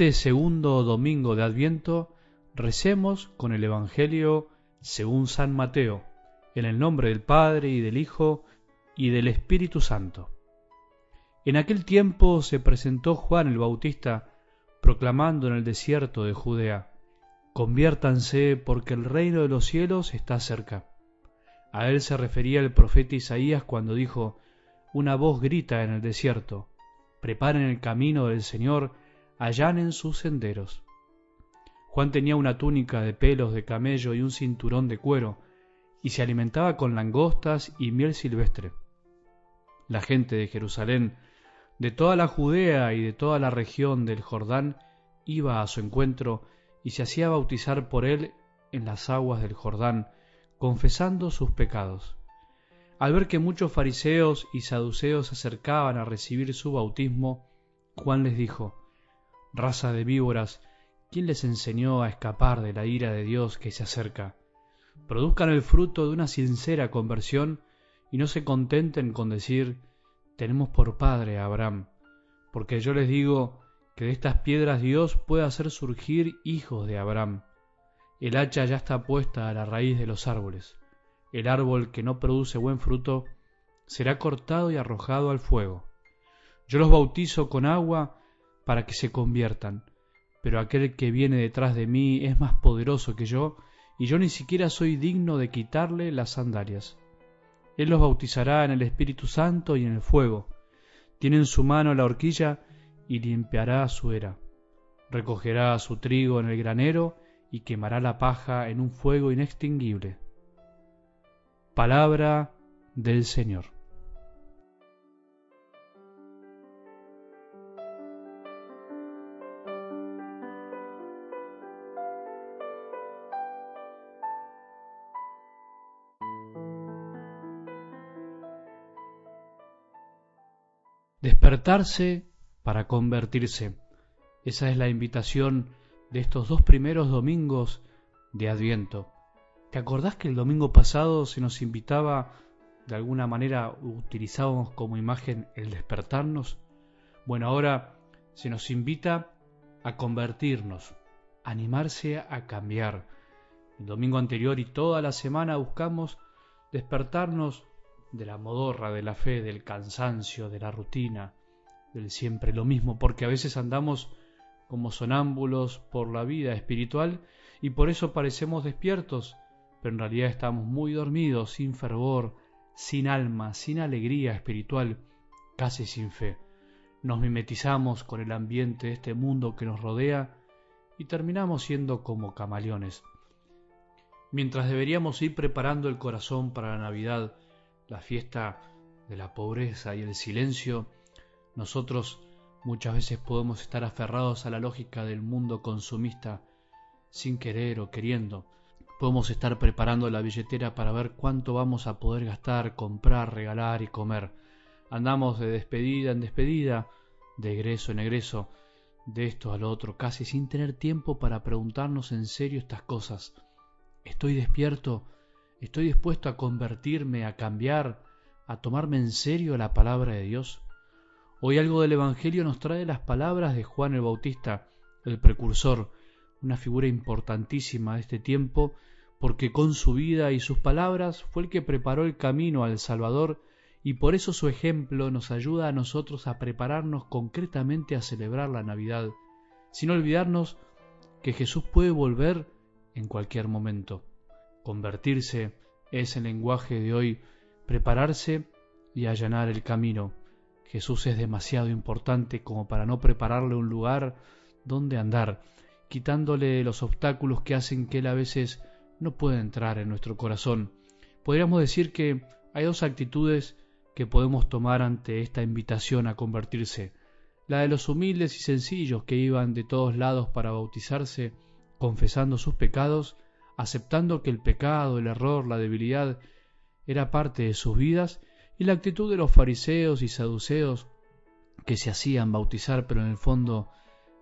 este segundo domingo de Adviento recemos con el Evangelio según San Mateo, en el nombre del Padre y del Hijo y del Espíritu Santo. En aquel tiempo se presentó Juan el Bautista proclamando en el desierto de Judea, conviértanse porque el reino de los cielos está cerca. A él se refería el profeta Isaías cuando dijo, una voz grita en el desierto, preparen el camino del Señor, allanen sus senderos. Juan tenía una túnica de pelos de camello y un cinturón de cuero, y se alimentaba con langostas y miel silvestre. La gente de Jerusalén, de toda la Judea y de toda la región del Jordán, iba a su encuentro y se hacía bautizar por él en las aguas del Jordán, confesando sus pecados. Al ver que muchos fariseos y saduceos se acercaban a recibir su bautismo, Juan les dijo, Raza de víboras, ¿quién les enseñó a escapar de la ira de Dios que se acerca? Produzcan el fruto de una sincera conversión y no se contenten con decir, tenemos por padre a Abraham, porque yo les digo que de estas piedras Dios puede hacer surgir hijos de Abraham. El hacha ya está puesta a la raíz de los árboles. El árbol que no produce buen fruto será cortado y arrojado al fuego. Yo los bautizo con agua para que se conviertan. Pero aquel que viene detrás de mí es más poderoso que yo, y yo ni siquiera soy digno de quitarle las sandalias. Él los bautizará en el Espíritu Santo y en el fuego. Tiene en su mano la horquilla y limpiará su era. Recogerá su trigo en el granero y quemará la paja en un fuego inextinguible. Palabra del Señor. Despertarse para convertirse. Esa es la invitación de estos dos primeros domingos de Adviento. ¿Te acordás que el domingo pasado se nos invitaba, de alguna manera utilizábamos como imagen el despertarnos? Bueno, ahora se nos invita a convertirnos, animarse a cambiar. El domingo anterior y toda la semana buscamos despertarnos de la modorra, de la fe, del cansancio, de la rutina, del siempre lo mismo, porque a veces andamos como sonámbulos por la vida espiritual y por eso parecemos despiertos, pero en realidad estamos muy dormidos, sin fervor, sin alma, sin alegría espiritual, casi sin fe. Nos mimetizamos con el ambiente de este mundo que nos rodea y terminamos siendo como camaleones. Mientras deberíamos ir preparando el corazón para la Navidad, la fiesta de la pobreza y el silencio, nosotros muchas veces podemos estar aferrados a la lógica del mundo consumista sin querer o queriendo. Podemos estar preparando la billetera para ver cuánto vamos a poder gastar, comprar, regalar y comer. Andamos de despedida en despedida, de egreso en egreso, de esto al otro, casi sin tener tiempo para preguntarnos en serio estas cosas. ¿Estoy despierto? ¿Estoy dispuesto a convertirme, a cambiar, a tomarme en serio la palabra de Dios? Hoy algo del Evangelio nos trae las palabras de Juan el Bautista, el precursor, una figura importantísima de este tiempo, porque con su vida y sus palabras fue el que preparó el camino al Salvador y por eso su ejemplo nos ayuda a nosotros a prepararnos concretamente a celebrar la Navidad, sin olvidarnos que Jesús puede volver en cualquier momento. Convertirse es el lenguaje de hoy, prepararse y allanar el camino. Jesús es demasiado importante como para no prepararle un lugar donde andar, quitándole los obstáculos que hacen que él a veces no pueda entrar en nuestro corazón. Podríamos decir que hay dos actitudes que podemos tomar ante esta invitación a convertirse. La de los humildes y sencillos que iban de todos lados para bautizarse, confesando sus pecados, aceptando que el pecado, el error, la debilidad era parte de sus vidas, y la actitud de los fariseos y saduceos que se hacían bautizar pero en el fondo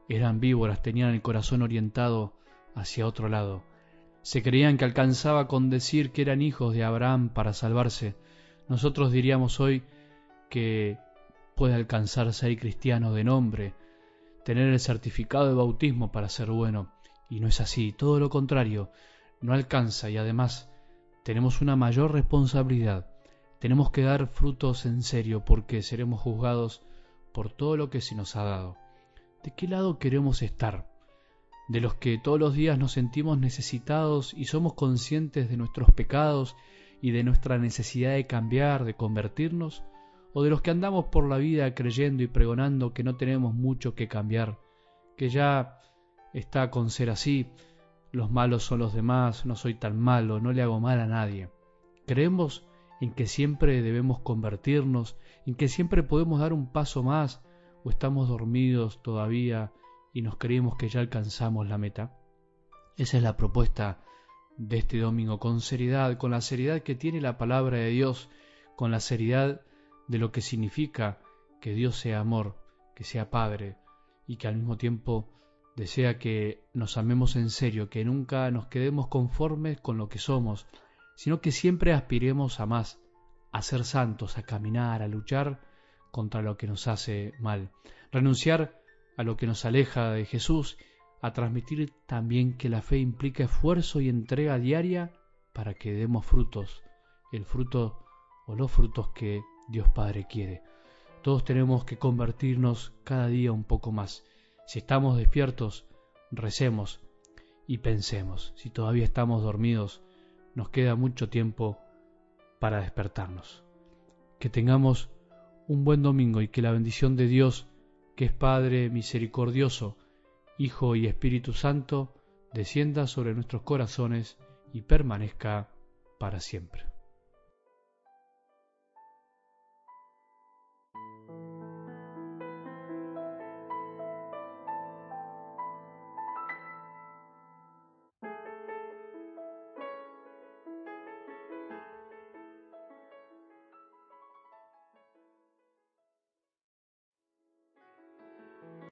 eran víboras, tenían el corazón orientado hacia otro lado. Se creían que alcanzaba con decir que eran hijos de Abraham para salvarse. Nosotros diríamos hoy que puede alcanzar ser cristiano de nombre, tener el certificado de bautismo para ser bueno. Y no es así, todo lo contrario, no alcanza y además tenemos una mayor responsabilidad. Tenemos que dar frutos en serio porque seremos juzgados por todo lo que se nos ha dado. ¿De qué lado queremos estar? ¿De los que todos los días nos sentimos necesitados y somos conscientes de nuestros pecados y de nuestra necesidad de cambiar, de convertirnos? ¿O de los que andamos por la vida creyendo y pregonando que no tenemos mucho que cambiar, que ya está con ser así, los malos son los demás, no soy tan malo, no le hago mal a nadie? ¿Creemos en que siempre debemos convertirnos, en que siempre podemos dar un paso más, o estamos dormidos todavía y nos creemos que ya alcanzamos la meta? Esa es la propuesta de este domingo, con seriedad, con la seriedad que tiene la palabra de Dios, con la seriedad de lo que significa que Dios sea amor, que sea Padre, y que al mismo tiempo desea que nos amemos en serio, que nunca nos quedemos conformes con lo que somos, sino que siempre aspiremos a más, a ser santos, a caminar, a luchar contra lo que nos hace mal, renunciar a lo que nos aleja de Jesús, a transmitir también que la fe implica esfuerzo y entrega diaria para que demos frutos, el fruto o los frutos que Dios Padre quiere. Todos tenemos que convertirnos cada día un poco más. Si estamos despiertos, recemos y pensemos. Si todavía estamos dormidos, nos queda mucho tiempo para despertarnos. Que tengamos un buen domingo y que la bendición de Dios, que es Padre misericordioso, Hijo y Espíritu Santo, descienda sobre nuestros corazones y permanezca para siempre.